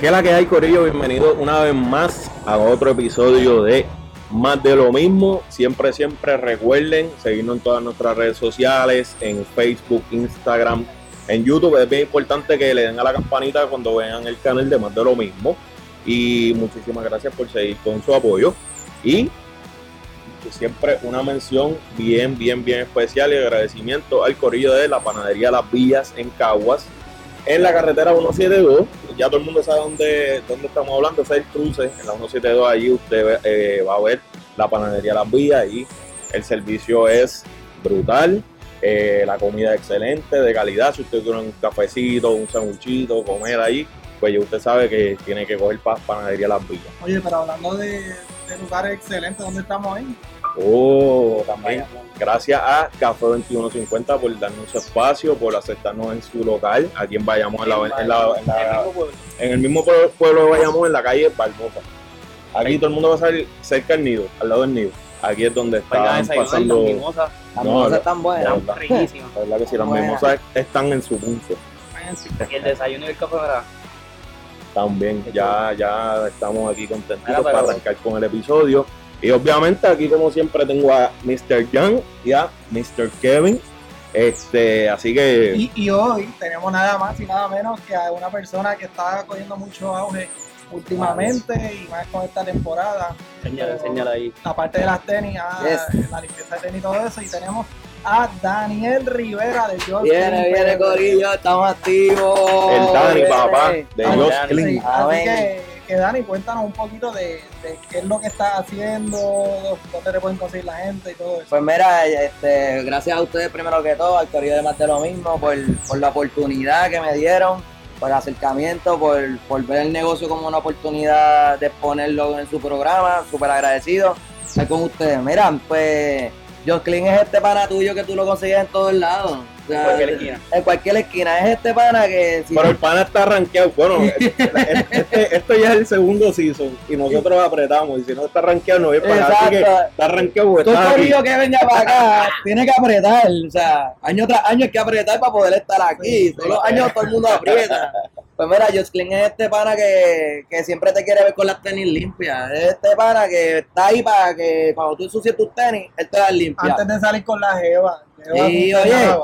¿Qué la que hay, Corillo? Bienvenido una vez más a otro episodio de Más de lo mismo. Siempre, siempre recuerden seguirnos en todas nuestras redes sociales, en Facebook, Instagram, en YouTube. Es bien importante que le den a la campanita cuando vean el canal de Más de lo mismo. Y muchísimas gracias por seguir con su apoyo. Y siempre una mención bien, bien, bien especial y agradecimiento al Corillo de la Panadería Las Villas en Caguas en la carretera 172. Ya todo el mundo sabe dónde, dónde estamos hablando, es el cruce. En la 172 allí usted eh, va a ver la panadería Las Vías y el servicio es brutal. Eh, la comida excelente, de calidad. Si usted quiere un cafecito, un sanguchito, comer ahí, pues usted sabe que tiene que coger panadería Las Villas. Oye, pero hablando de, de lugares excelentes, ¿dónde estamos ahí? Oh, también. Gracias a Café 2150 por darnos su espacio, por aceptarnos en su local, aquí en Bayamón, en, la, en, el mismo pueblo de Bayamón, en la calle Barbosa. Aquí todo el mundo va a salir cerca del nido, al lado del nido. Aquí es donde están pasando. Las mimosas, las mimosas están buenas, riquísimas. La verdad que sí, las mimosas están en su punto. Y el desayuno y el café, ¿verdad? También, ya, ya estamos aquí contentos para arrancar con el episodio. Y obviamente aquí como siempre tengo a Mr. Young y a Mr. Kevin. Este, así que... Y, hoy tenemos nada más y nada menos que a una persona que está cogiendo mucho auge últimamente y más con esta temporada. Señala, señala ahí. Aparte de las tenis, ah, la limpieza de tenis y todo eso. Y tenemos a Daniel Rivera de George Viene, viene, Corillo, estamos activos. El Dani, papá, de George Clean. Así que que Dani, cuéntanos un poquito de, qué es lo que estás haciendo, dónde te pueden conseguir la gente y todo eso. Pues mira, este, gracias a ustedes primero que todo, al Corillo de Más lo mismo, por, la oportunidad que me dieron, por el acercamiento, por, ver el negocio como una oportunidad de ponerlo en su programa, súper agradecido estar con ustedes. Mira, pues Joclin es este pana tuyo que tú lo consigues en todos lados. En cualquier esquina. En cualquier esquina. Es este pana que. Pero el pana está rankeado. Bueno, este, esto ya es el segundo season y nosotros apretamos. Y si no está rankeado, no es para Así que está rankeado. Tú que venga para acá, tiene que apretar. O sea, año tras año hay que apretar para poder estar aquí. Todos los años todo el mundo aprieta. Pues mira, Josclin es este pana que, que, siempre te quiere ver con las tenis limpias. Es este pana que está ahí para que cuando tú ensucies tus tenis, él te las limpia. Antes de salir con la jeva. Sí, oye,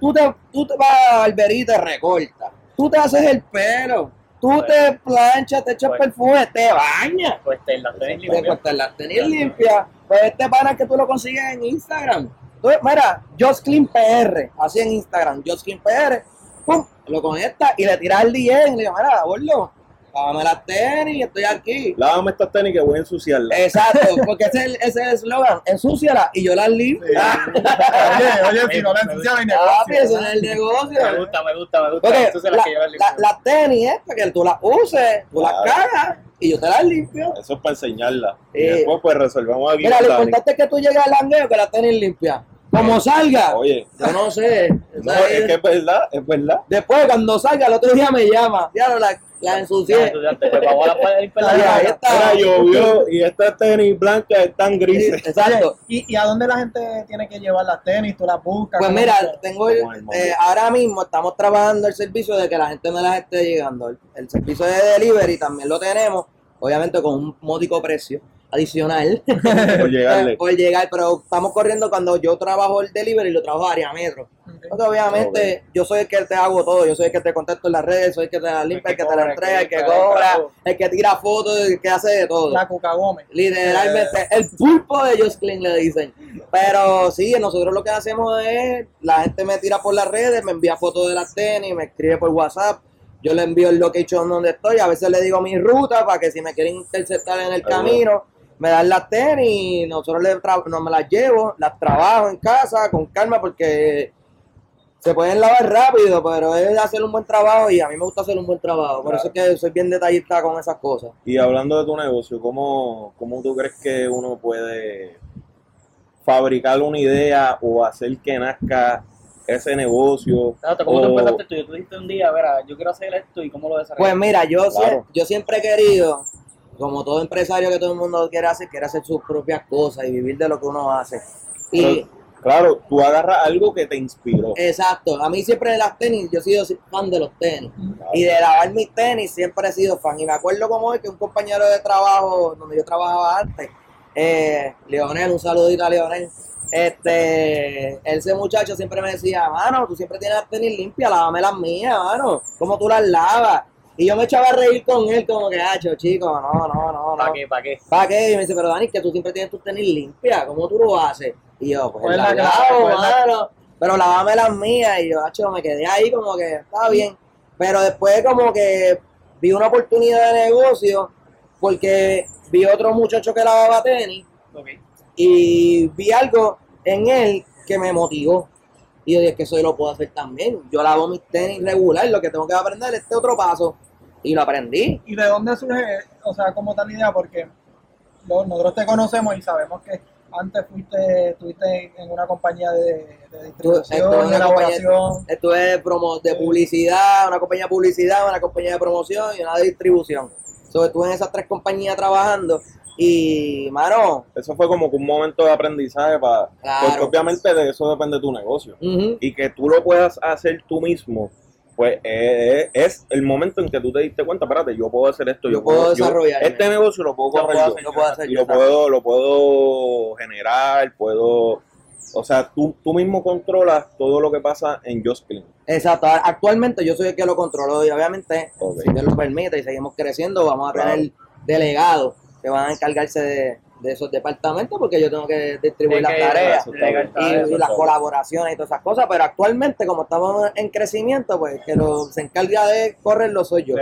tú te, tú te vas al verito y te recortas. Tú te haces el pelo. Tú pues, te planchas, te echas pues, perfume, te bañas. Pues te las tenis limpias. Pues las tenis limpias. Pues este pana que tú lo consigues en Instagram. Entonces, mira, Josclin PR, así en Instagram, Josclin PR pum, lo conecta y le tira el DM y le dice, mira, abuelo, lávame las tenis, estoy aquí. Lávame estas tenis que voy a ensuciarlas. Exacto, porque ese es el eslogan, ensúciala y yo las limpio. oye, oye, si no la ensucias, no hay negocio. eso es el negocio. Me gusta, me gusta, me gusta. Porque la, las tenis es para que tú las uses, tú las cagas y yo te las limpio. Eso es para enseñarla. y después pues resolvemos aquí. Mira, lo importante es que tú llegues al langueo que las tenis limpias. Como salga. Oye. Yo no sé. No, es que es verdad, es verdad. Después, cuando salga, el otro día me llama. Ya la, la ensucié. Ahí está. llovió y estas tenis blancas están grises. Exacto. ¿Y, ¿Y a dónde la gente tiene que llevar las tenis? ¿Tú las buscas? Pues mira, tengo el, eh, ahora mismo estamos trabajando el servicio de que la gente me las esté llegando. El, el servicio de delivery también lo tenemos, obviamente con un módico precio adicional por, llegarle. por llegar, pero estamos corriendo cuando yo trabajo el delivery, lo trabajo a área metro. obviamente, yo soy el que te hago todo, yo soy el que te contesto en las redes, soy el que te la limpia, el que, te la entrega, el que, cobra, el que tira fotos, el que hace de todo. La Cuca Gómez. Literalmente, el pulpo de Just Clean le dicen. Pero sí, nosotros lo que hacemos es, la gente me tira por las redes, me envía fotos de las tenis, me escribe por WhatsApp yo le envío el location donde estoy, a veces le digo mi ruta para que si me quieren interceptar en el camino, me dan las tenis, nosotros le no me las llevo, las trabajo en casa con calma porque se pueden lavar rápido, pero es hacer un buen trabajo y a mí me gusta hacer un buen trabajo. Por eso es que soy bien detallista con esas cosas. Y hablando de tu negocio, ¿cómo, cómo tú crees que uno puede fabricar una idea o hacer que nazca ese negocio? ¿Cómo te empezaste tú? Tú dijiste un día, ver, yo quiero hacer esto y cómo lo desarrollas. Pues mira, yo, yo siempre he querido como todo empresario que todo el mundo quiere hacer, quiere hacer sus propias cosas y vivir de lo que uno hace. Y Claro, tú agarras algo que te inspiró. Exacto, a mí siempre de las tenis, yo he sido fan de los tenis. Y de lavar mis tenis siempre he sido fan. Y me acuerdo como hoy que un compañero de trabajo, donde yo trabajaba antes, eh, Leonel, un saludito a Leonel, este, ese muchacho siempre me decía, mano, tú siempre tienes las tenis limpias, lávame las mías, mano, ¿cómo tú las lavas? Y yo me echaba a reír con él, como que, hacho, chico, no, no, no, no. ¿Para qué? ¿Para qué? ¿Para qué? Y me dice, pero Dani, que tú siempre tienes tus tenis limpias, ¿cómo tú lo haces? Y yo, pues, Pues la lavo, pues mano, pero lavame las mías. Y yo, hacho, me quedé ahí como que, está bien. Pero después como que vi una oportunidad de negocio, porque vi otro muchacho que lavaba tenis, Ok. y vi algo en él que me motivó. Y yo dije que eso yo lo puedo hacer también. Yo lavo mis tenis regular, lo que tengo que aprender es este otro paso. Y lo aprendí. ¿Y de dónde surge, o sea, cómo tal idea? Porque nosotros te conocemos y sabemos que antes fuiste, estuviste en una compañía de, de Estuve distribución, en y una elaboración. Estuve de, promo, de publicidad, una compañía de publicidad, una compañía de promoción y una de distribución. So, estuve en esas tres compañías trabajando. Y, mano, Eso fue como que un momento de aprendizaje para... Claro. Porque obviamente de eso depende tu negocio. Y que tú lo puedas hacer tú mismo, pues eh, es el momento en que tú te diste cuenta, espérate, yo puedo hacer esto. Yo puedo desarrollarme. Este negocio lo puedo correr yo. puedo hacer yo. lo puedo, lo puedo generar, puedo... O sea, tú, tú mismo controlas todo lo que pasa en Just Clean. Exacto. Actualmente yo soy el que lo controlo y obviamente, si Dios lo permite y seguimos creciendo, vamos a Claro. tener delegados que van a encargarse de, de esos departamentos porque yo tengo que distribuir las tareas. y, las colaboraciones y todas esas cosas, pero actualmente como estamos en crecimiento, pues que lo, se encarga de correrlo soy yo.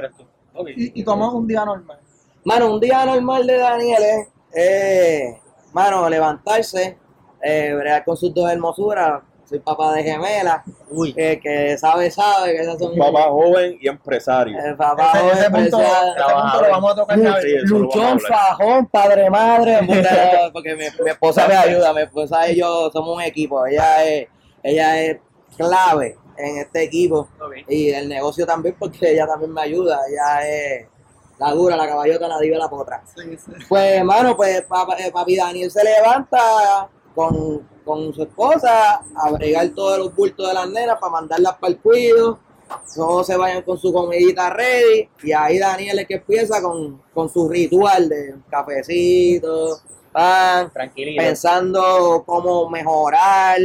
Y, y tomamos un día normal. Mano, un día normal de Daniel es, eh, mano, levantarse, eh, con sus dos hermosuras, soy papá de gemela, Uy. que, que sabe, sabe que esas son Un papá joven y empresario. el papá Ese, ese joven, punto, ese punto lo vamos a tocar. Sí, Luchón, fajón, padre, madre, puta, porque mi, mi esposa me ayuda, mi esposa y yo somos un equipo, ella es, ella es clave en este equipo y el negocio también porque ella también me ayuda, ella es la dura, la caballota, la diva, la potra. Sí, sí. Pues hermano, pues papá- eh, papi Daniel se levanta con, con su esposa a bregar todos los bultos de las nenas para mandarlas para el cuido. Todos se vayan con su comidita ready. Y ahí Daniel es que empieza con, con su ritual de cafecito, pan, pensando cómo mejorar,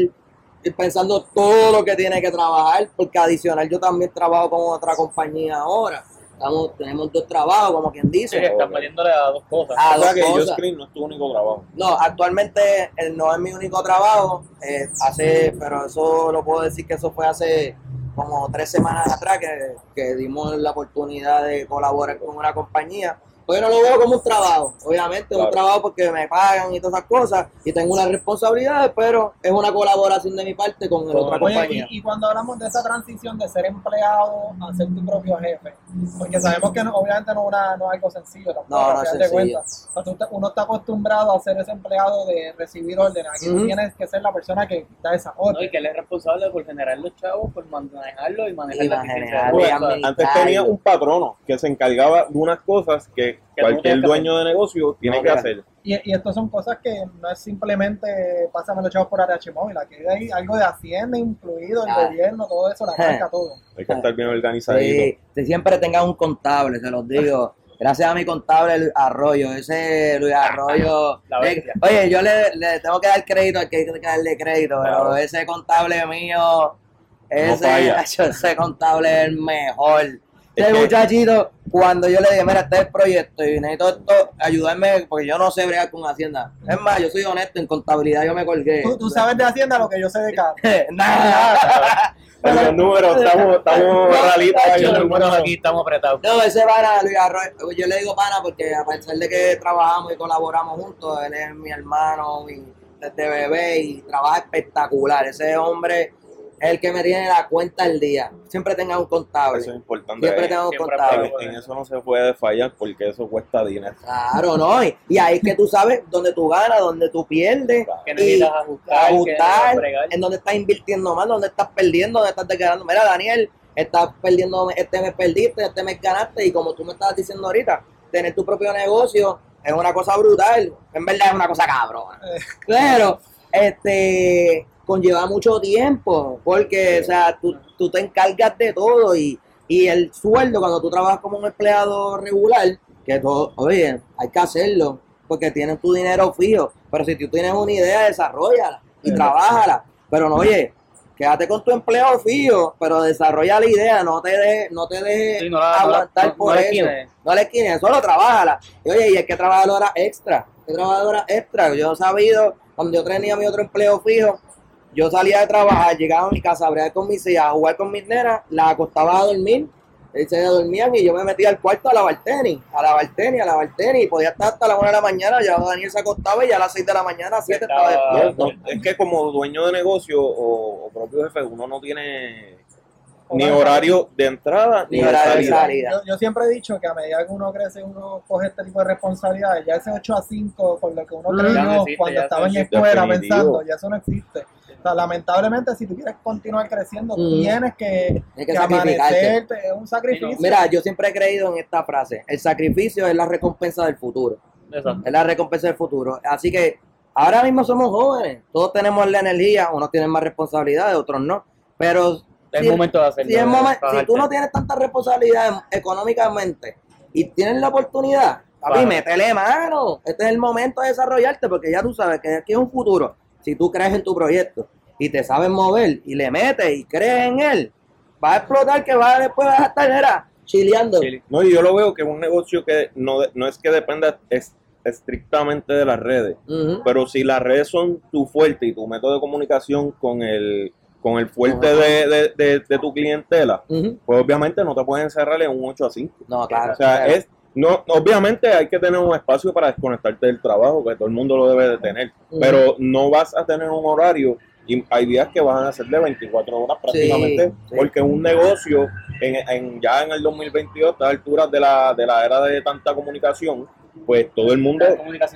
y pensando todo lo que tiene que trabajar, porque adicional yo también trabajo con otra compañía ahora. Estamos, tenemos dos trabajos, como quien Sí, dice. estás metiéndole a dos cosas. A o sea dos que cosas. Clean no es tu único trabajo. No, actualmente eh, no es mi único trabajo, eh, hace, pero eso lo puedo decir que eso fue hace como tres semanas atrás que, que dimos la oportunidad de colaborar con una compañía. Pues yo no lo veo como un trabajo, obviamente Claro. un trabajo porque me pagan y todas esas cosas y tengo unas responsabilidades, pero es una colaboración de mi parte con la otra Oye, compañía. y, y cuando hablamos de esa transición de ser empleado a ser tu propio jefe, porque sabemos que no- obviamente no, es una, no es algo sencillo tampoco, No, no es final de sencillo. cuentas. O sea, tú te- uno está acostumbrado a ser ese empleado de recibir órdenes, aquí tú Ujú. tienes que ser la persona que da esa No, orden. y que él es responsable por generar los chavos, por manejarlo y manejar Y la administrar. Antes tenía un patrono que se encargaba de unas cosas que Que tú cualquier que dueño de negocio tiene No, que hacer. Y, y estos son cosas que no es simplemente pásame los chavos por ATH móvil, aquí hay algo de Hacienda incluido, el Ah. gobierno, todo eso, la marca, todo. Hay que estar bien organizadito. Sí, que siempre tenga un contable, se los digo. Gracias a mi contable Luis Arroyo, ese Luis Arroyo. Eh, oye, yo le, le tengo que dar crédito al que hay que darle crédito, pero Claro. ese contable mío, ese, ese contable es el mejor. Es Ese que- muchachito, cuando yo le dije, mira, este es el proyecto y necesito esto, ayudarme, porque yo no sé bregar con Hacienda. Es más, yo soy honesto, en contabilidad yo me colgué. Tú, tú sabes de Hacienda lo que yo sé de carro. Nada. En los números, estamos, estamos en Los números. aquí estamos apretados. No, ese pana, Luis Arroyo, yo le digo pana porque a pesar de que trabajamos y colaboramos juntos, él es mi hermano mi- desde bebé y trabaja espectacular. Ese hombre es el que me tiene la cuenta al día. Siempre tenga un contable. Eso es importante. Siempre En- tenga un Siempre contable. en eso no se puede fallar porque eso cuesta dinero. Claro, ¿no? Y, y ahí es que tú sabes dónde tú ganas, dónde tú pierdes. Que y necesitas ajustar, ajustar, en dónde estás invirtiendo más, dónde estás perdiendo, dónde estás ganando. Mira, Daniel, estás perdiendo, este mes perdiste, este mes ganaste, y como tú me estabas diciendo ahorita, tener tu propio negocio es una cosa brutal. En verdad es una cosa cabrona. Eh. Pero, este, conlleva mucho tiempo, porque, o sea, tú, tú te encargas de todo y, y el sueldo cuando tú trabajas como un empleado regular, que todo, oye, hay que hacerlo, porque tienes tu dinero fijo, pero si tú tienes una idea, desarrollala y Sí. trabájala, pero no, oye, quédate con tu empleo fijo, pero desarrolla la idea, no te dejes, no te dejes Sí, no la- no la- aguantar no- por eso, no le esquines, solo trabájala, y oye, y hay que trabajar horas extra, que trabajar horas extra, yo he sabido, cuando yo tenía mi otro empleo fijo, yo salía de trabajar, llegaba a mi casa, a bregar con mis hijas, a jugar con mis nenas, las acostaba a dormir, ellos se dormían y yo me metía al cuarto a lavar tenis, a lavar tenis, a lavar tenis, y podía estar hasta la una de la mañana, ya Daniel se acostaba y ya a las seis de la mañana, a las siete estaba Estaba- despierto. Es que como dueño de negocio o, o propio jefe, uno no tiene ni Horario. de entrada ni, Ni horario de salida. salida. Yo, yo siempre he dicho que a medida que uno crece, uno coge este tipo de responsabilidades. Ya ese 8 a 5, por lo que uno creyó no cuando estaba en escuela Definitivo. pensando, ya eso no existe. O sea, lamentablemente, si tú quieres continuar creciendo, Mm. tienes que, que que sacrificarte. amanecerte, es un sacrificio. Mira, yo siempre he creído en esta frase, el sacrificio es la recompensa del futuro. Exacto. es la recompensa del futuro. Así que ahora mismo somos jóvenes, todos tenemos la energía, unos tienen más responsabilidades, otros no. Pero Es si, el momento de hacerlo. si, es de momen- si bajarte. tú no tienes tanta responsabilidad económicamente y tienes la oportunidad, papi, Claro. métele mano. Este es el momento de desarrollarte porque ya tú sabes que aquí es un futuro. Si tú crees en tu proyecto y te sabes mover y le metes y crees en él, va a explotar que va después vas a estar era, chileando. Chile. No, y yo lo veo que es un negocio que no, no es que dependa es- estrictamente de las redes, pero si las redes son tu fuerte y tu método de comunicación con el, con el fuerte de, de- de- de tu clientela, pues obviamente no te puedes encerrar en un 8 a 5. No, claro. O sea, claro. es, no, obviamente hay que tener un espacio para desconectarte del trabajo, que todo el mundo lo debe de tener, pero no vas a tener un horario y hay días que van a ser de 24 horas prácticamente, sí. porque un negocio en, en- ya en el 2022, a estas alturas de la, de la era de tanta comunicación, pues todo el mundo,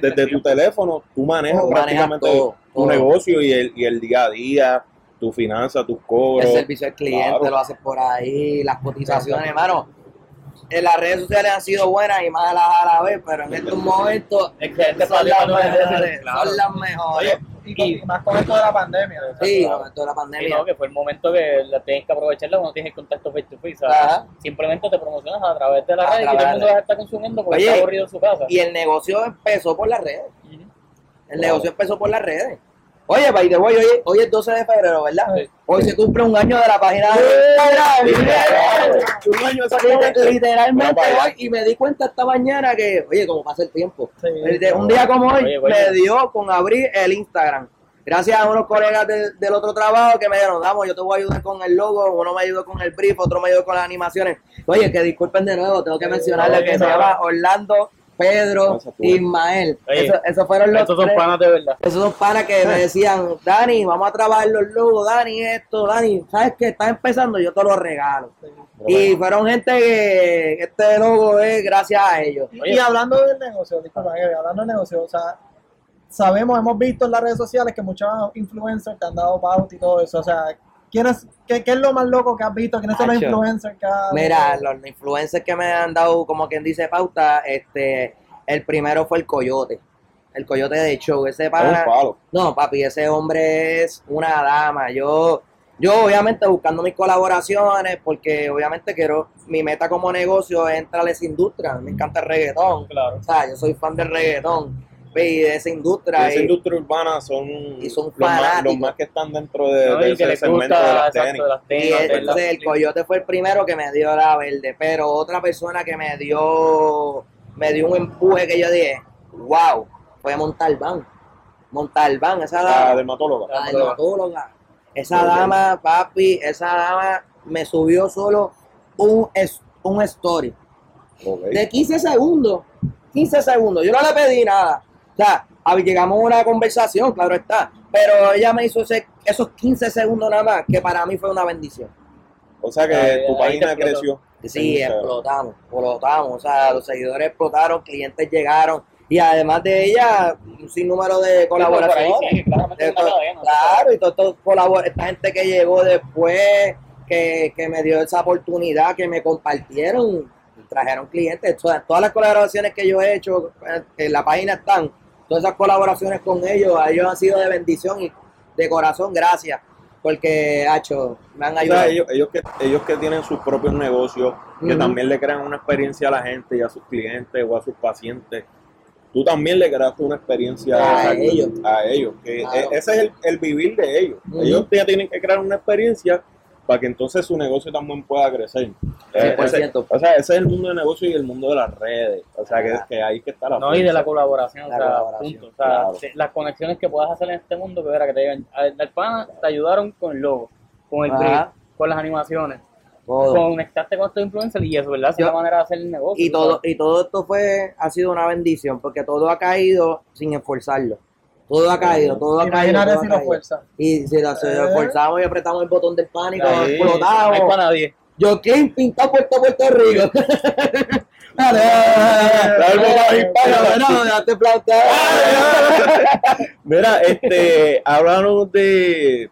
desde tu teléfono, tú manejas prácticamente todo, tu todo. negocio y el, y el día a día, tu finanza, tus cobros. el servicio al cliente Claro. lo haces por ahí, las cotizaciones, hermano. En las redes sociales han sido buenas y malas a la vez, pero en estos momentos Excelente son las para mejores. claro. Son las mejores. Oye, Y, con- y más con esto de la pandemia. sí, claro. con esto de la pandemia. no, que fue el momento que la tienes que aprovecharla cuando tienes el contacto face to face. Simplemente te promocionas a través de la A red y todo el de mundo a estar consumiendo porque Oye, está aburrido en su casa. Y el negocio empezó por las redes. El negocio empezó por las redes. Oye, by the way, hoy, hoy es 12 de febrero, ¿verdad? Sí. Hoy se cumple un año de la página de Instagram. Un año Liter- Literalmente y me di cuenta esta mañana que, oye, como pasa el tiempo. Sí. De- un día como hoy Oye, me dio con abrir el Instagram. Gracias a unos colegas de- del otro trabajo que me dijeron, vamos, yo te voy a ayudar con el logo, uno me ayudó con el brief, otro me ayudó con las animaciones. Oye, que disculpen de nuevo, tengo que mencionarle que se llama Orlando, Pedro. Ismael. Oye, Eso- esos fueron los Estos son tres- panas de verdad. esos son panas que me decían, Dani, vamos a trabajar los logos, Dani, esto, Dani, ¿sabes qué? Estás empezando, yo te lo regalo. Y fueron gente que este logo es gracias a ellos. Y, Oye. y hablando del negocio, disculpa, hablando del negocio, o sea, sabemos, hemos visto en las redes sociales que muchos influencers te han dado pauta y todo eso, o sea, ¿quiénes, qué, qué es lo más loco que has visto? ¿Quiénes son los influencers que has Mira, los influencers que me han dado, como quien dice pauta, este, el primero fue el Coyote. El Coyote de show, ese palo. No, papi, ese hombre es una dama. Yo, yo obviamente buscando mis colaboraciones, porque obviamente quiero, mi meta como negocio es entrar a esa industria. Me encanta el reggaetón. Claro. O sea, yo soy fan del reggaetón y de esa industria. Esa y- industria urbana son, Y son los, más, los más que están dentro de, ¿no? de ese segmento gusta de las exacto, tenis. de las Y tenis, de entonces las- el coyote fue el primero que me dio la verde, pero otra persona que me dio, me dio un empuje que yo dije, wow, fue Montalbán. Montalbán, esa La dama, dermatóloga. la dermatóloga. Esa dama, papi, esa dama me subió solo un, es- un story de 15 segundos. 15 segundos. Yo no le pedí nada. O sea, llegamos a una conversación, claro está. Pero ella me hizo ese- esos 15 segundos nada más, que para mí fue una bendición. O sea que Ahí- tu ahí página creció. Sí, explotamos, explotamos. O sea, los seguidores explotaron, clientes llegaron. Y además de ella, un sinnúmero de colaboraciones. sí, claramente De es una to- cadena. claro, y todos estos colabor- esta gente que llegó después, que, que me dio esa oportunidad, que me compartieron, trajeron clientes. Todas, todas las colaboraciones que yo he hecho eh, en la página están, todas esas colaboraciones con ellos, a ellos han sido de bendición y de corazón, gracias. Porque, hacho, me han O sea, ayudado. ellos, ellos, que, ellos que tienen sus propios negocios, que también le crean una experiencia a la gente y a sus clientes o a sus pacientes, tú también le creaste una experiencia A a ellos. A ellos que Claro. e- ese es el, el vivir de ellos. Ellos ya tienen que crear una experiencia para que entonces su negocio también pueda crecer. Eh, ese, 100%. o sea, ese es el mundo de negocio y el mundo de las redes. O sea, que, que ahí que está la No, y de la colaboración, La o sea, colaboración, punto. O sea, claro. se- las conexiones que puedas hacer en este mundo, que era que te digan, al pana te ayudaron con el logo, con el brief, con las animaciones, Todo. conectaste con estos influencers y eso, ¿verdad? Es Yo- la manera de hacer el negocio. Y todo, y todo esto fue, ha sido una bendición, porque todo ha caído sin esforzarlo. Todo ha caído, todo ha caído. Todo ha si lo caído. fuerza. Y si lo, si lo Eh. esforzamos y apretamos el botón del pánico, Ahí, No hay explotamos. para nadie. Yo King pintado Puerto Puerto Rico. Dale. Mira, este, háblanos de,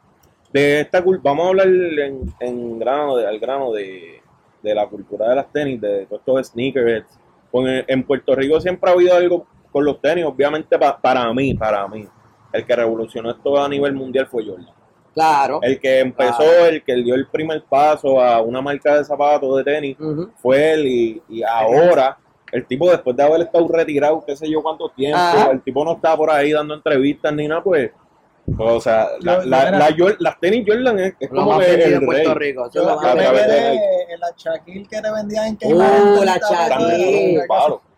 de esta cultura. Vamos a hablar en, en grano, de, al grano de, de la cultura de las tenis, de todos estos sneakerheads. Porque en Puerto Rico siempre ha habido algo con los tenis, obviamente pa- para mí, para mí. El que revolucionó esto a nivel mundial fue Jordan. Claro. El que empezó, Claro. el que dio el primer paso a una marca de zapatos de tenis fue él y, y ahora el tipo después de haber estado retirado qué sé yo cuánto tiempo, Ajá. el tipo no está por ahí dando entrevistas ni nada, pues, pues, o sea, la- Yo- la- la las tenis Jordan es, es Lo como más que el en rey. Puerto Rico. Yo, yo la Shaquille que te vendían en Uh, Kmart. la Shaquille.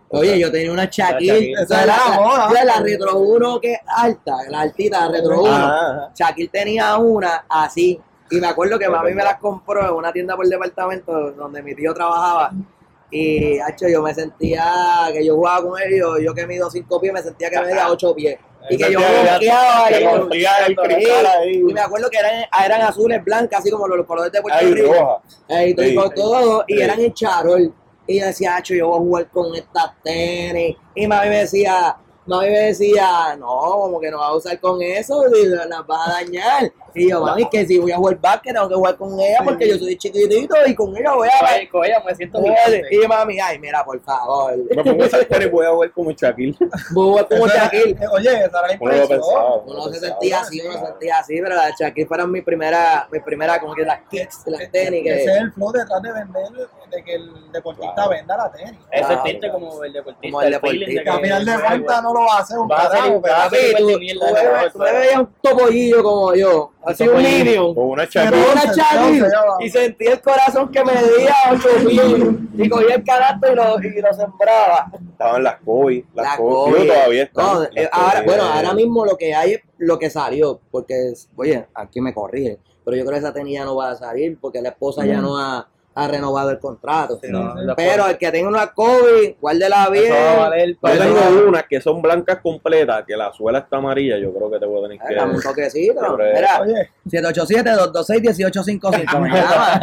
Oye, yo tenía una Shaquille. La la Retro 1 que es alta, la altita, la Retro 1. Ajá, ajá. Shaquille tenía una así. Y me acuerdo que mami me las compró en una tienda por departamento donde mi tío trabajaba. Y, hacho, yo me sentía que yo jugaba con ellos, yo que mido 5 pies, me sentía que medía 8 pies. Y que yo bloqueaba que y, el y me acuerdo que eran, eran azules, blancas, así como los colores de Puerto Rico. Eh, y todo, Sí. y eran en charol. Y yo decía, "Acho, yo voy a jugar con estas tenis. Y mami me decía, mami me decía, no, como que no vas a usar con eso, y las vas a dañar. Y yo, mami, que si voy a jugar básquet, tengo que jugar con ella porque yo soy chiquitito y con ella voy a Ay, con ella me siento jugar. gigante. Y mami, ay, mira, por favor. Me pongo esas tenis voy a jugar como Shaquille. Voy a jugar como Shaquille. eh, Oye, esa era la impresión. Uno se sentía así, uno se sentía así, pero las Shaquille fueron mi primera, mi primera, como que las kicks, las tenis. que- Ese es el flow detrás de vender, de que el deportista Claro. venda la tenis. Ese Claro. tinte como el deportista. Como el deportista. Final de cuentas no lo va a hacer un carajo. Papi, igual tú, me- ¿no? tú me veías un topollillo como yo, así un medium. Con una ya y sentí el corazón que me medía 8 pies y cogía el canasto y lo, y lo sembraba. Estaban las Kobe. Las La. Kobe. Digo, todavía están. No, Las eh, ahora, bueno, ahora mismo lo que hay es lo que salió, porque, oye, aquí me corrige, pero yo creo que esa tenía no va a salir porque la esposa ya no ha, ha renovado el contrato. Sí, no, Pero el que tenga una Kobe, guárdela bien. Eso va a valer Yo tengo unas que son blancas completas, que la suela está amarilla. Yo creo que te voy a tener Eh, Dame un que. toquecito. Siempre- Mira, Oye, 787-226-1855. Me llama.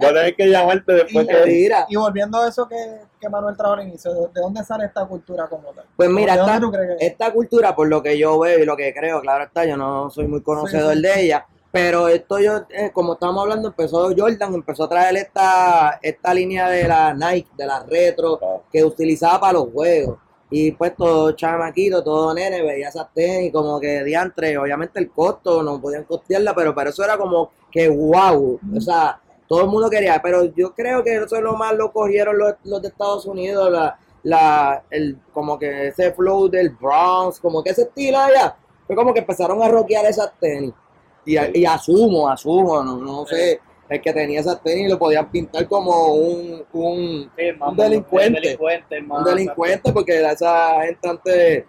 Voy a tener que llamarte después Te que. tira. y volviendo a eso que, que Manuel trajo al inicio, ¿de de dónde sale esta cultura como tal? Pues mira, ¿De dónde esta, que- esta cultura, por lo que yo veo y lo que creo, claro está, yo no soy muy conocedor Sí, sí. de ella, pero esto yo, eh, como estamos hablando, empezó Jordan, empezó a traer esta, esta línea de la Nike, de la retro, Ah, que utilizaba para los juegos. Y pues todo chamaquito, todo nene, veía esas tenis como que diantre, obviamente el costo, no podían costearla, pero para eso era como que wow, o sea, todo el mundo quería, pero yo creo que eso es lo más lo cogieron los, los de Estados Unidos, la, la, el, como que ese flow del Bronx, como que ese estilo allá, fue como que empezaron a rockear esas tenis. Y, a- y asumo, asumo, no, no sé, el que tenía esas tenis lo podían pintar como un, un, Sí, más- un delincuente. Un delincuente, un delincuente porque esa gente antes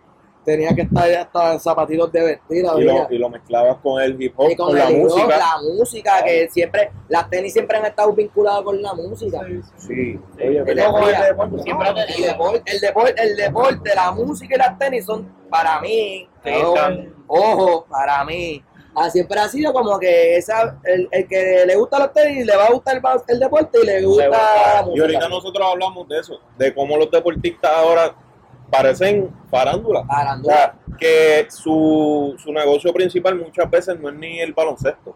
tenía que estar ya hasta en zapatitos de vestir. y, lo, y lo mezclabas con el hip hop, Y con, con, la el hip hop, música. la música, que siempre, las tenis siempre han estado vinculadas con la música. Sí, sí. Sí, Sí. oye, El deporte, siempre ¿no? te- El deporte, el deporte, el deporte, la música y las tenis son para mí, Sí, ojo, ojo, para mí. Siempre ha sido como que esa, el, el que le gusta los tenis le va a gustar más el deporte y le gusta la Y ahorita nosotros hablamos de eso, de cómo los deportistas ahora parecen farándula. O Farándula. sea, que su, su negocio principal muchas veces no es ni el baloncesto.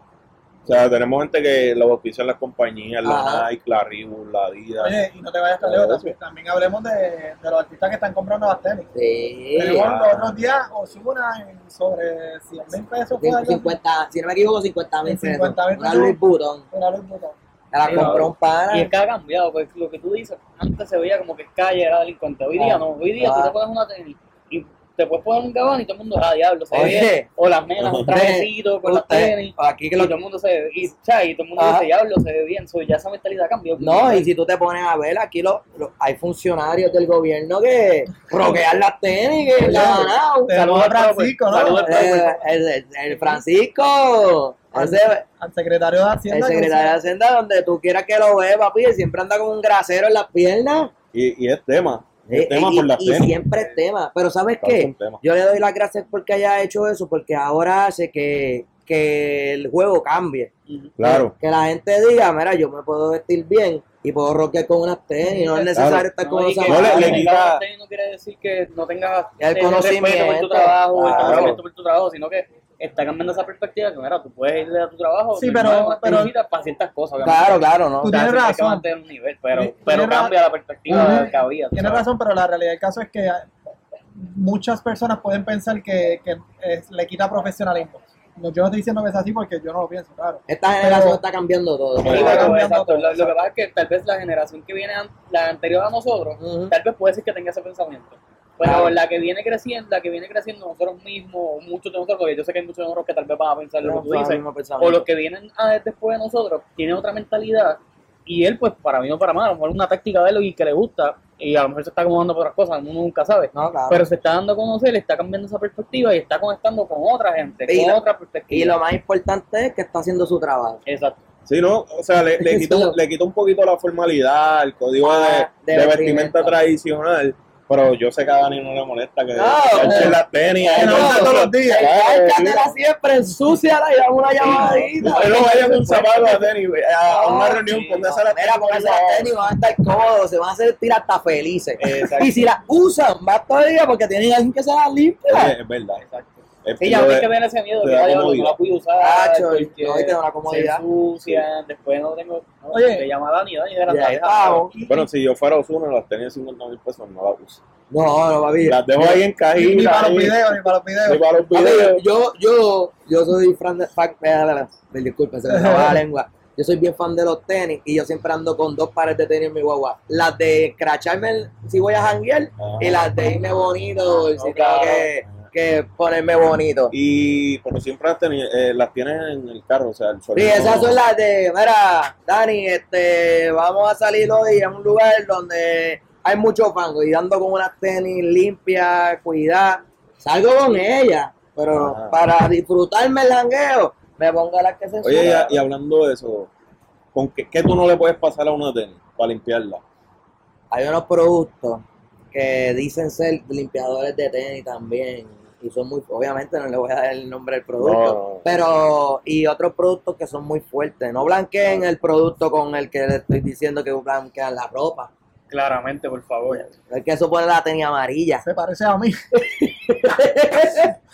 O sea, tenemos gente que lo auspician las compañías, Ajá. la Nike, la Reebok, la Adidas. Oye, y no te vayas tan lejos, también, también hablemos de, de los artistas que están comprando las tenis. Sí. Tenemos ah. los otros días Osuna en sobre 100 mil pesos. fue algo así. 50, si no me equivoco, 50 mil pesos. 50.000 Una pesos. Louis Vuitton. Una Louis Vuitton. La Sí, compró un pana. Y es que ha cambiado, pues lo que tú dices, antes se veía como que calle era delincuente, hoy día Ah. no, hoy día tú Ah. te pones una tenis te puedes poner un gabán y todo el mundo, ah, diablo, se ve Oye. bien, o las nenas, un trajecito con las Usted, tenis, Aquí que y lo todo el mundo se ve, y, o sea, y todo el mundo Ajá. dice, diablo, se ve bien, so, ya esa mentalidad cambió. No, y si tú te pones a ver, aquí lo, lo- hay funcionarios del gobierno que roquean las tenis, que la han ganado. Te Saludos al Francisco, ¿no? saludos al. Eh, el, el- el Francisco, ese, Al secretario de el Hacienda. secretario de Hacienda, donde tú quieras que lo veas, papi, él siempre anda con un grasero en las piernas. Y, y es tema. Eh, tema y, por las y siempre es tema. Pero ¿sabes qué? Yo le doy las gracias porque haya hecho eso, porque ahora hace que, que el juego cambie. Claro. Que la gente diga, mira, yo me puedo vestir bien y puedo rockear con unas tenis, no es necesario Claro. estar No, con los que No, le- le quita- tenis no quiere decir que no tengas El respeto por conocimiento, tu trabajo, el claro. conocimiento por tu trabajo, sino que está cambiando esa perspectiva que mira, tú puedes ir a tu trabajo, Sí, pero- pero- para ciertas cosas, obviamente. Claro, claro, ¿no? Tú O sea, tienes que razón. mantener un nivel, pero, Tienes pero ra- cambia la perspectiva Ujú. que había. Tienes sabes. razón, pero la realidad del caso es que muchas personas pueden pensar que, que es- le quita profesionalismo. No, yo no estoy diciendo que es así porque yo no lo pienso, claro. Esta generación Pero- está cambiando todo. Sí, pero, cambiando exacto, todo, lo, lo que pasa es que tal vez la generación que viene, an- la anterior a nosotros, tal vez puede ser que tenga ese pensamiento. Pero Claro. la que viene creciendo, la que viene creciendo nosotros mismos, muchos de nosotros, porque yo sé que hay muchos de nosotros que tal vez van a pensar lo que tú dices, o los que vienen a- después de nosotros tienen otra mentalidad y él pues para mí no para mal, a lo mejor una táctica de él y que le gusta y a lo mejor se está acomodando por otras cosas, uno nunca sabe. No, claro. Pero se está dando a conocer, está cambiando esa perspectiva y está conectando con otra gente, Y con lo- otra perspectiva. y lo más importante es que está haciendo su trabajo. Exacto. Sí, ¿no? O sea, le, le, quitó, le quitó un poquito la formalidad, el código Ah, de, de de vestimenta. vestimenta tradicional. Pero yo sé que a Dani no le molesta que No, echen eh, las tenis. que ahí, no, ¿no? todos los días. Siempre, ensúciala y dame una llamadita. No vaya con zapatos a tenis a, una reunión, póngase las Mira, pónganse las tenis, van a estar cómodos, se van a hacer tirar hasta felices. Y si las usan, el día porque tienen alguien que se las limpia. Es verdad. Exacto. Sí, ya no hay que tener ese miedo, que no la pude usar, porque no, y te da una se comodidad. después no tengo, no, Oye. te llama Dani, Dani, de la estamos. Bueno, si yo fuera Osuna, las tenis de 50 mil pesos no las uso. No, no, papi. Las dejo ahí en Ni, cajita. ni para los videos, ni para los Ni videos. para los videos. yo, yo, yo soy fan de. Fan, disculpe, se me traba la lengua. Yo soy bien fan de los tenis y yo siempre ando con dos pares de tenis en mi guagua. Las de cracharme si voy a janguear Ajá. y las de irme bonito si tengo que, que ponerme bonito. Y pero siempre las, teni- eh, las tienes en el carro, o sea, el Sí, sonido- esas son las de, mira, Dani, este, vamos a salir hoy a un lugar donde hay mucho fango y dando con unas tenis limpias, cuidadas. Salgo con ellas, pero Ah. para disfrutarme el jangueo, me pongo las que se Oye, y hablando de eso, ¿con qué, qué tú no le puedes pasar a una tenis para limpiarla? Hay unos productos que dicen ser limpiadores de tenis también. Y son muy, obviamente no le voy a dar el nombre del producto. No, no. Pero, y otros productos que son muy fuertes. No blanqueen el producto con el que le estoy diciendo que blanquean la ropa. Claramente, por favor. Es que eso pone la tenis amarilla. Se parece a mí.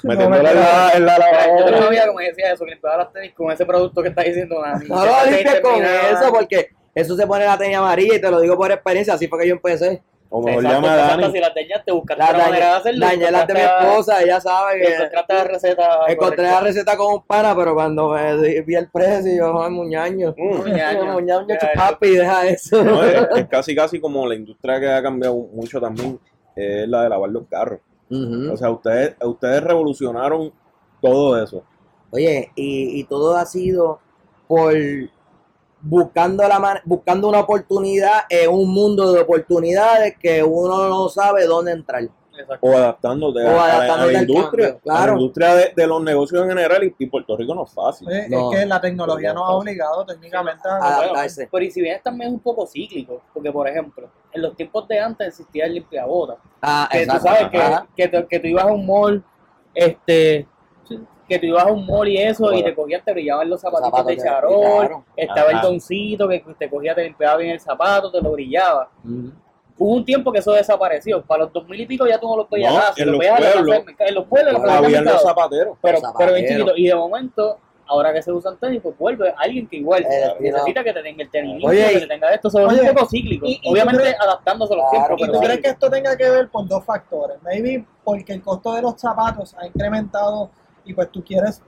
Metiéndola en la, en la Yo no lavadora. sabía cómo decía eso, que limpiaba las tenis con ese producto que está diciendo. No lo limpies con eso porque eso se pone la tenis amarilla y te lo digo por experiencia. Así fue que yo empecé. O mejor Exacto, llama a exacto, Dani. Si las dañaste, buscaste La una manera de dañé, hacerlo. dañé las de mi esposa. Ella sabe que Encontraste la receta. encontré la receta con un pana, pero cuando me vi el precio, yo, ay, muñaño. Mm. Muñaño. Muñaño, Deja papi, deja eso. No, es, es casi casi como la industria que ha cambiado mucho también, es la de lavar los carros. O sea, ustedes, ustedes revolucionaron todo eso. Oye, y, y todo ha sido por buscando la man- buscando una oportunidad en un mundo de oportunidades que uno no sabe dónde entrar. Exacto. O adaptándote, a- O a, la- a adaptándote la industria. cambio, A la industria de, de los negocios en general y, y Puerto Rico no es fácil. No. Es que la tecnología nos ha obligado técnicamente a... Adaptarse. pero y si bien también es un poco cíclico, porque por ejemplo, en los tiempos de antes existía el limpiabotas, Ah, que exacto. tú sabes que, que, te- que tú ibas a un mall, este, que tú ibas a un mall y eso, y te cogían, te brillaban los zapatitos zapatos de charol, claro. estaba el doncito que te cogía, te limpiaba bien el zapato, te lo brillaba. Ujú. Hubo un tiempo que eso desapareció, para los 2000 y pico ya tú no lo podías No, hacer, en lo los podías hacer pueblos. en los pueblos, en los pueblos Habían los mercados. zapateros. pero, Los pero bien chiquito. Y de momento, ahora que se usan tenis, pues vuelve alguien que igual Eh, necesita que te tenga el tenis Oye, que te tenga esto, sobre oye, un poco cíclico, y- obviamente crees- adaptándose a los Claro, tiempos, ¿Y pero tú sí. crees que esto tenga que ver por dos factores? Maybe porque el costo de los zapatos ha incrementado y pues tú quieres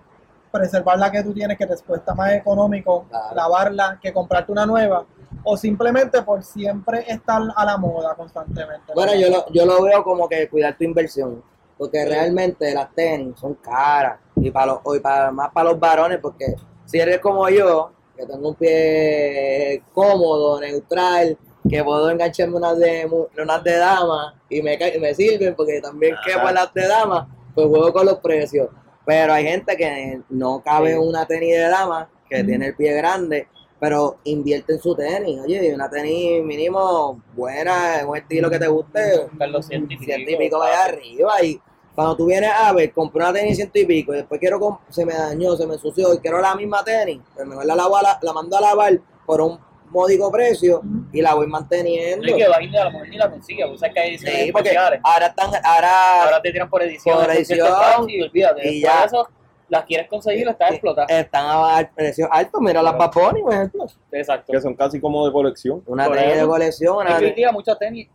preservar la que tú tienes que te cuesta más económico Claro. lavarla que comprarte una nueva o simplemente por siempre estar a la moda constantemente. Bueno, yo lo, yo lo veo como que cuidar tu inversión, porque realmente las tenis son caras y para los, y para más para los varones, porque si eres como yo, que tengo un pie cómodo, neutral, que puedo engancharme unas de unas de dama y me, me sirven porque también quepo las de dama, pues juego con los precios. Pero hay gente que no cabe una tenis de dama, que tiene el pie grande, pero invierte en su tenis. Oye, una tenis mínimo buena, un estilo que te guste, buscar los ciento y pico, ciento y pico allá arriba. Y cuando tú vienes a ver, compré una tenis ciento y pico y después quiero se me dañó, se me ensució y quiero la misma tenis, pues mejor la, lavo a la, la mando a lavar por un módico precio y la voy manteniendo. No hay que a lo mejor ni la consigue, porque sabes que hay ediciones Sí, porque especiales. ahora están, ahora, Ahora te tiran por edición. Por edición, y olvídate. y después ya. de eso, las quieres conseguir, las estás Sí. explotando. están a precios altos. Mira las Paponi, por ejemplo. Exacto. Que son casi como de colección. Una Por tenis de colección, Es una que día muchas tenis,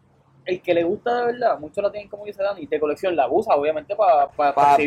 el que le gusta de verdad, muchos la tienen como dice Dani, de colección, la usa obviamente para pa, pa-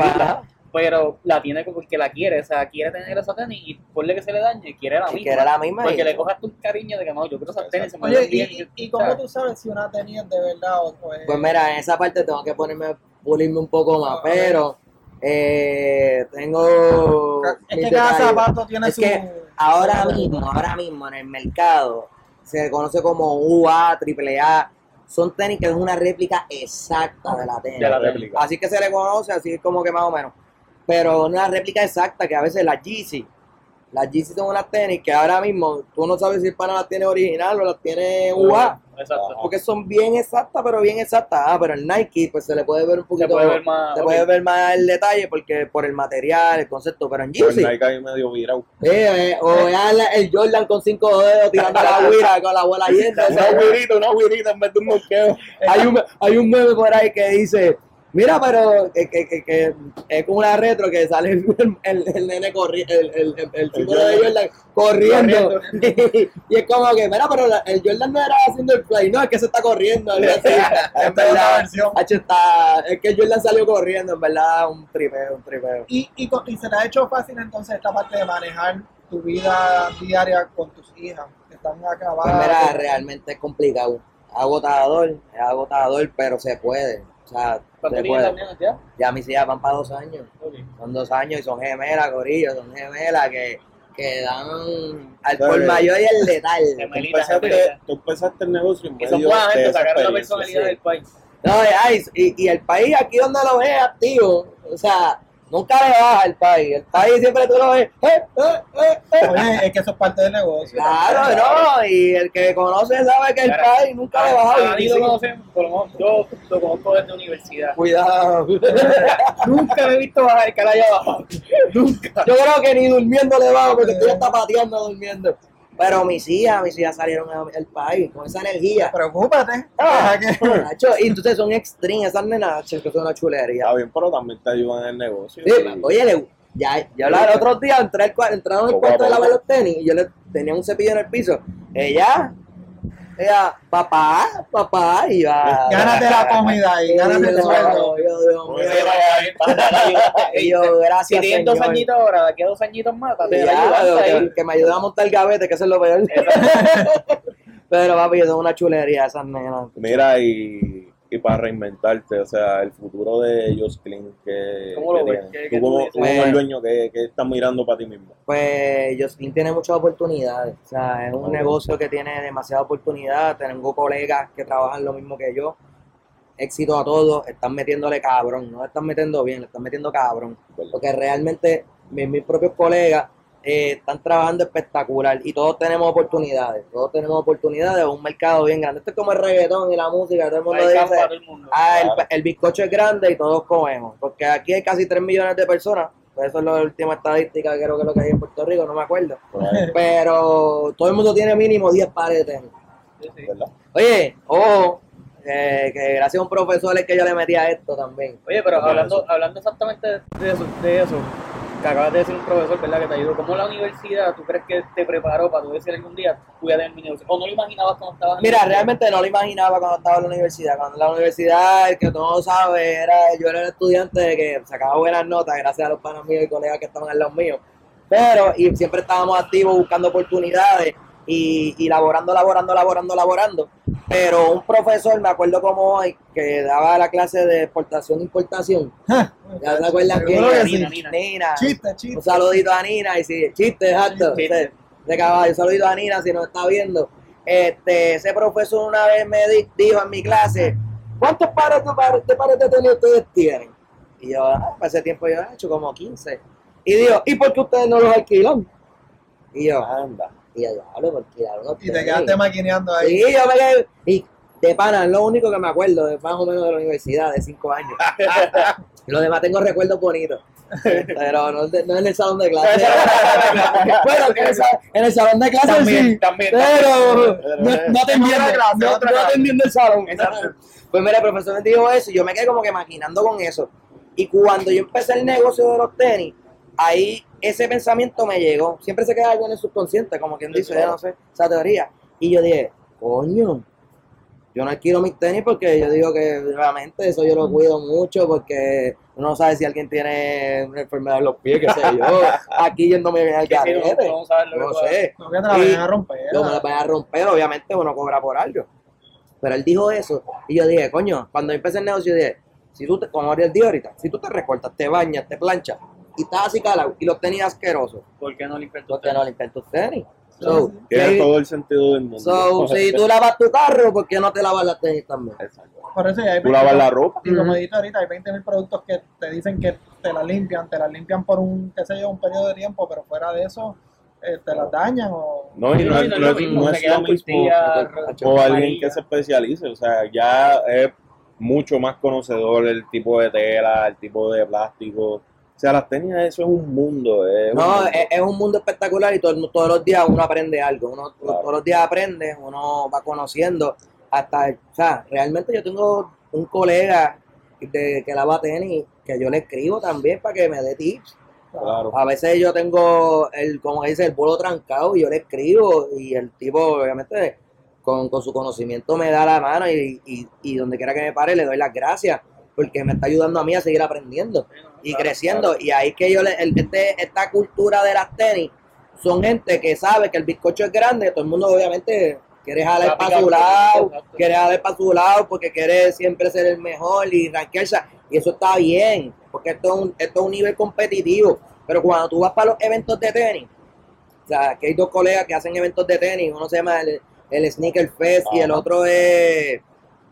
pero la tiene porque la quiere, o sea, quiere tener esa tenis y ponle que se le dañe, quiere la misma. que era la misma. porque y- le cojas tu cariño de que no, yo quiero esas tenis, se me Oye, bien. ¿y, y, y cómo ¿sabes? tú sabes si una tenis es de verdad o, o es- Pues mira, en esa parte tengo que ponerme, pulirme un poco más, Ah, pero eh, tengo... Es que cada detalles. zapato tiene Es su... que ahora su- mismo, ahora mismo en el mercado se conoce como UA, AAA, son tenis que es una réplica exacta de la tenis. De la réplica. Así que se le conoce, así como que más o menos. Pero una réplica exacta que a veces las Yeezy, las Yeezy son unas tenis que ahora mismo tú no sabes si el pana las tiene original o las tiene UA. Exacto. Porque son bien exactas, pero bien exactas. Ah, pero el Nike, pues se le puede ver un Se poquito. puede ver más. se ok. puede ver más el detalle porque por el material, el concepto. Pero en Yeezy, Nike ahí medio virado. eh, eh, o ya la- el Jordan con cinco dedos tirando la guira con la bola llena. o sea, Una guirita, una guirita en vez de un moqueo. hay, un, hay un meme por ahí que dice. Mira, pero que, que, que, que es como una retro que sale el, el, el nene corriendo, el, el, el, el símbolo de Jordan corriendo. y es como que, mira, pero la- el Jordan no era haciendo el play, no, es que se está corriendo. algo así. en verdad, está, es que el Jordan salió corriendo, en verdad, un tripeo, un tripeo. Y, y, y se te ha hecho fácil entonces esta parte de manejar tu vida diaria con tus hijas, que están Pues acabadas. mira, realmente es complicado. Es agotador, es agotador, pero se puede. O sea, ¿Cuánto ya? Ya mis hijas van para dos años. Ok. Son dos años y son gemelas, gorillos, son gemelas que, que dan al por Dale. mayor y el letal. Tú Gemelitas, empezaste, gemelitas. tú empezaste el negocio en Y son medio de esa sacaron la personalidad sí. del país. No, ay, y, y el país aquí donde lo ves activo, o sea, nunca le baja el país. El país siempre tú lo ves, eh, eh, eh, eh. Oye, es que eso es parte del negocio. Claro, no, y el que conoce sabe que el Claro. país nunca le baja. A Dani lo sí. conocen, por lo menos yo lo conozco desde universidad. Cuidado. Nunca me he visto bajar el la haya bajado. Nunca. Yo creo que ni durmiendo le bajo porque estoy hasta pateando durmiendo. Pero mis hijas, mis hijas salieron al país con esa energía. Preocúpate. Ah. y entonces son extreme esas nenas, que son una chulería. Está bien, pero también te ayudan en el negocio. Sí, Y- oye, le- ya, ya el otro día entré al entraron al cuarto de lavar los tenis y yo le tenía un cepillo en el piso. Ella, ella, papá, papá, y va. Gánate la comida ahí, gánate el sueldo. yo, Dios mío. Si Y yo, gracias, tienen dos señor. añitos ahora, de aquí a dos añitos más, te que, me ayuda a montar el gavete, que eso es lo peor. Pero papi, son una chulería esas nenas. Mira, y, y para reinventarte, o sea, el futuro de Clean, que, ¿Cómo lo que ves? tienes? ¿Qué- tú qué como, tú el dueño, que, que estás mirando para ti mismo? Pues Jocelyn tiene muchas oportunidades. O sea, es un negocio que tiene demasiadas oportunidades. Tengo colegas que trabajan lo mismo que yo. Éxito a todos. Están metiéndole cabrón. No le están metiendo bien, le están metiendo cabrón. Porque realmente mis, mis propios colegas eh, están trabajando espectacular y todos tenemos oportunidades. Todos tenemos oportunidades. Es un mercado bien grande. Esto es como el reggaetón y la música. Todo el mundo dice, el mundo. Ah, el, Claro. el bizcocho es grande y todos comemos. Porque aquí hay casi 3 millones de personas. Pues eso es la última estadística, creo que es lo que hay en Puerto Rico, no me acuerdo. Pero todo el mundo tiene mínimo 10 pares de tenis. Sí, sí. ¿Verdad? Oye, ojo, que, que gracias a un profesor es que yo le metí a esto también. Oye, pero hablando, hablando exactamente de eso, de eso, que acabas de decir un profesor, ¿verdad? Que te ayudó. ¿Cómo la universidad tú crees que te preparó para tú decir algún día voy a tener mi negocio? ¿O no lo imaginabas cuando estabas en la Mira, realmente no lo imaginaba cuando estaba en la universidad. Cuando en la universidad, el que todo sabe, era, yo era el estudiante que sacaba buenas notas gracias a los panos míos y colegas que estaban al lado mío. Pero, y siempre estábamos activos buscando oportunidades y, y laborando, laborando, laborando, laborando. Pero un profesor, me acuerdo como hoy, que daba la clase de exportación e importación. ¿Ya te acuerdas que Nina, sí. Nina. Nina. Chiste, chiste. Un saludito a Nina y si chiste, exacto. De, de caballo, un saludito a Nina si nos está viendo. Este, ese profesor una vez me di- dijo en mi clase, ¿cuántos pares de, pares de, pares de tenis ustedes tienen? Y yo, ah, para ese tiempo yo he hecho como 15. Y dijo, ¿y por qué ustedes no los alquilan? Y yo, Anda. Y yo, hablo por alquilar unos Y te tenis". quedaste maquineando ahí. Sí, yo me quedé, y de pana, es lo único que me acuerdo, de más o menos de la universidad, de cinco años. Lo demás tengo recuerdos bonitos. Pero no, no en el salón de clase. bueno, en el, sa- en el salón de clase También, sí. también. Pero no, no clase, no, no el salón. Exacto. Pues mira, el profesor me dijo eso y yo me quedé como que maquinando con eso. Y cuando yo empecé el negocio de los tenis, ahí ese pensamiento me llegó. Siempre se queda algo en el subconsciente, como quien dice, yo no sé, esa teoría. Y yo dije, coño, yo no alquilo mis tenis porque yo digo que realmente eso yo lo cuido mucho porque uno no sabe si alguien tiene una enfermedad en los pies, qué sé yo. Aquí yéndome bien al sí, no, No sé. No que te la vayan a romper. Yo me la voy a romper, obviamente uno cobra por algo. Pero él dijo eso y yo dije, coño, cuando empecé el negocio, yo dije, si tú, te, como Ariel dijo ahorita, si tú te recortas, te bañas, te planchas y estás así calado y los tenis asquerosos, ¿Por qué no limpiar tu ¿por qué no limpias tus tenis? So, sí. Tiene ¿qué- todo el sentido del mundo. so, si tú lavas tu carro, ¿por qué no te lavas las tenis también? Exacto. Por eso ya hay Tú lavas la ropa. Y como dijiste ahorita, hay 20.000 productos que te dicen que te las limpian, te las limpian por un, qué sé yo, un periodo de tiempo, pero fuera de eso, eh, te las dañan o... No, y no, no, es- no es no lo es, no es mismo o alguien que se especialice, o sea, ya es mucho más conocedor el tipo de tela, el tipo de plástico. O sea, las tenis, eso es un mundo. Es un No, mundo. es, es un mundo espectacular y todo- todos los días uno aprende algo. Uno Claro. todos los días aprende, uno va conociendo. Hasta, o sea, realmente yo tengo un colega de, que lava tenis que yo le escribo también para que me dé tips. Claro. A veces yo tengo el, como dice, el bolo trancado y yo le escribo y el tipo, obviamente, con, con su conocimiento me da la mano y, y, y donde quiera que me pare le doy las gracias porque me está ayudando a mí a seguir aprendiendo y Claro, creciendo. Y ahí que yo, le, el, este, esta cultura de las tenis, son gente que sabe que el bizcocho es grande, todo el mundo obviamente quiere jalar para su lado, quiere jalar para su lado porque quiere siempre ser el mejor y rankearse. Y eso está bien, porque esto es un, esto es un nivel competitivo. Pero cuando tú vas para los eventos de tenis, o sea, que hay dos colegas que hacen eventos de tenis, uno se llama el, el Sneaker Fest y el otro es,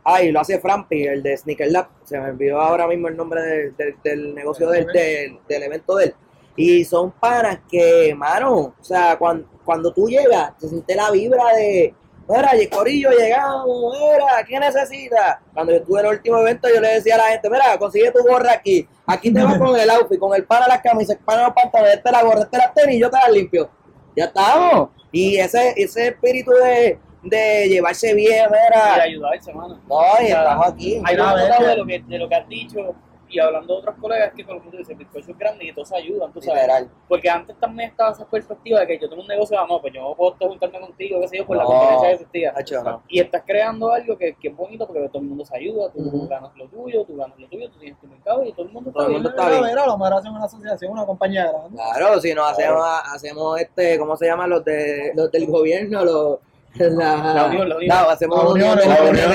ay, lo hace Frampi, el de Sneaker Lab, se me olvidó ahora mismo el nombre del, del- del negocio del, del, del evento de él. Y son panas que, mano, o sea, cuando, cuando tú llegas, se siente la vibra de, mira, y Corillo, llegamos, mira, ¿qué necesitas? Cuando yo estuve en el último evento, yo le decía a la gente, mira, consigue tu gorra aquí, aquí te vas con el outfit, con el pana las camisas, el pana los pantalones, este la gorra, este las tenis, y yo te las limpio. Ya estamos. Y ese, ese espíritu de, de llevarse bien, Y mira, ayudarse, mano. no, y estamos aquí. Hay una de lo, que, de lo que has dicho y hablando de otros colegas que lo que tú dices, el bizcocho es grande y todos ayudan, tú sabes. Literal. Porque antes también estaba esa perspectiva de que yo tengo un negocio, ah, no, pues yo no puedo juntarme contigo, qué sé yo, por la No. competencia que existía. Hacho, no. Y estás creando algo que, que es bonito porque todo el mundo se ayuda, tú Ujú. ganas lo tuyo, tú ganas lo tuyo, tú tienes tu mercado y todo el mundo está Todo el bien. mundo está Mira, bien. mira, a lo mejor hacen una asociación, una compañía grande. Claro, si nos hacemos, hacemos este, ¿cómo se llaman los de los del gobierno? Los, la, La unión, la unión. No, hacemos La unión, la unión.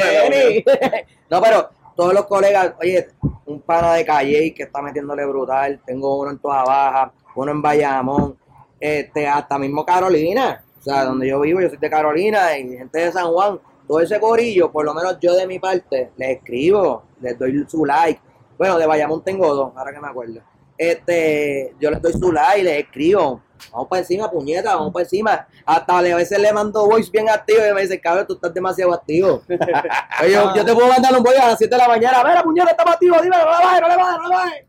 No, pero todos los colegas, oye, un pana de Calle que está metiéndole brutal, tengo uno en Toda Baja, uno en Bayamón, este, hasta mismo Carolina, o sea, donde yo vivo, yo soy de Carolina y gente de San Juan, todo ese corillo, por lo menos yo de mi parte, les escribo, les doy su like. Bueno, de Bayamón tengo dos, ahora que me acuerdo. Este, yo les doy su like, les escribo, vamos para encima, puñeta, vamos para encima. Hasta a veces le mando voice bien activo y me dice, cabrón, tú estás demasiado activo. Oye, yo, yo te puedo mandar un voice a las 7 de la mañana, mira, puñeta, estamos activos, dime, no le bajes, no le bajes, no le bajes.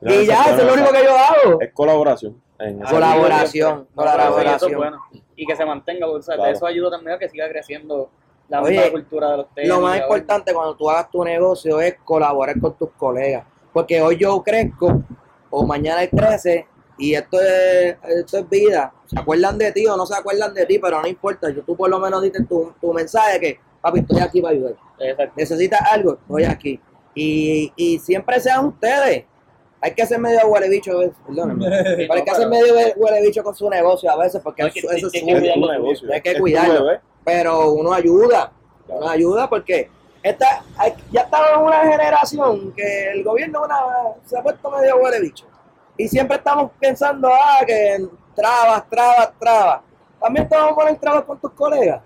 Y ya, eso es lo único que yo hago. Es colaboración. En ese Colaboración, colaboración. bueno. Y que se mantenga, porque o sea, Claro. eso ayuda también a que siga creciendo la Oye, cultura de los tenis. Lo más importante cuando tú hagas tu negocio es colaborar con tus colegas. Porque hoy yo crezco o mañana él crece Y esto es, esto es vida. Se acuerdan de ti o no se acuerdan de ti, pero no importa. Yo, tú por lo menos diste tu, tu mensaje que, papi, estoy aquí para ayudar. Exacto. Necesitas algo, estoy aquí. Y, y siempre sean ustedes. Hay que ser medio huele bicho, perdónenme. Pero hay que hacer medio huele bicho con su negocio a veces porque No, es que eso, es que tu negocio, hay que es cuidarlo. bebé. pero uno ayuda, uno ayuda porque esta, hay- ya estamos en una generación que el gobierno una, se ha puesto medio huele bicho. Y siempre estamos pensando, ah, que trabas, trabas, trabas. También te vamos a poner trabas con tus colegas.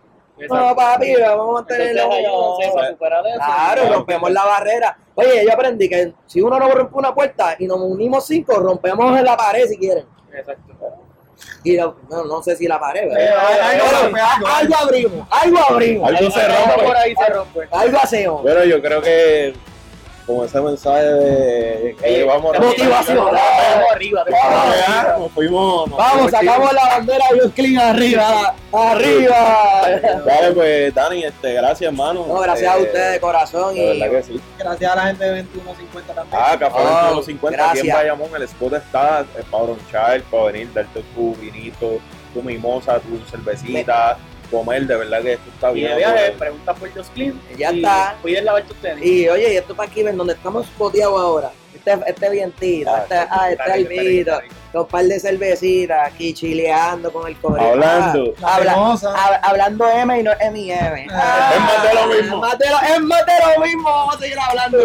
No, papi, vamos a mantener eso. Claro, rompemos la barrera. Oye, yo aprendí que si uno no rompe una puerta y nos unimos cinco, rompemos en la pared si quieren. Exacto. Y lo- no, no sé si la pared, Eh, ¿verdad? algo Pero rompe, algo. algo abrimos, algo abrimos, Algo se rompe. por ahí se rompe. algo hacemos. Bueno, yo creo que con ese mensaje de que Eh, vamos motivación. Vamos arriba. Vamos, fuimos. nos Vamos, fuimos sacamos la bandera de Dios Clean arriba, arriba. Dale, pues, Dani, este, gracias, hermano. No, gracias a Eh, ustedes de corazón y que sí. Gracias a la gente de 2150 también. Ah, Café Oh, 2150 aquí en. Bayamón. El spot está es para bronchar, para venir, darte tu vinito, tu mimosa, tu cervecita, comer. De verdad que esto está Y bien. de viaje, pregunta por Just Clean. Ya y está. Cuiden lavar tus tenis. Y oye, y esto para aquí, ven donde estamos poteados ahora. Este, este vientito, Ah, este, ah, este albito, con un par de cervecitas aquí chileando con el cobre. Hablando. Ah, habla- hab- hablando M y no M&M. Ah, es más de lo mismo. Es más de lo, es más de lo mismo. Vamos a seguir hablando.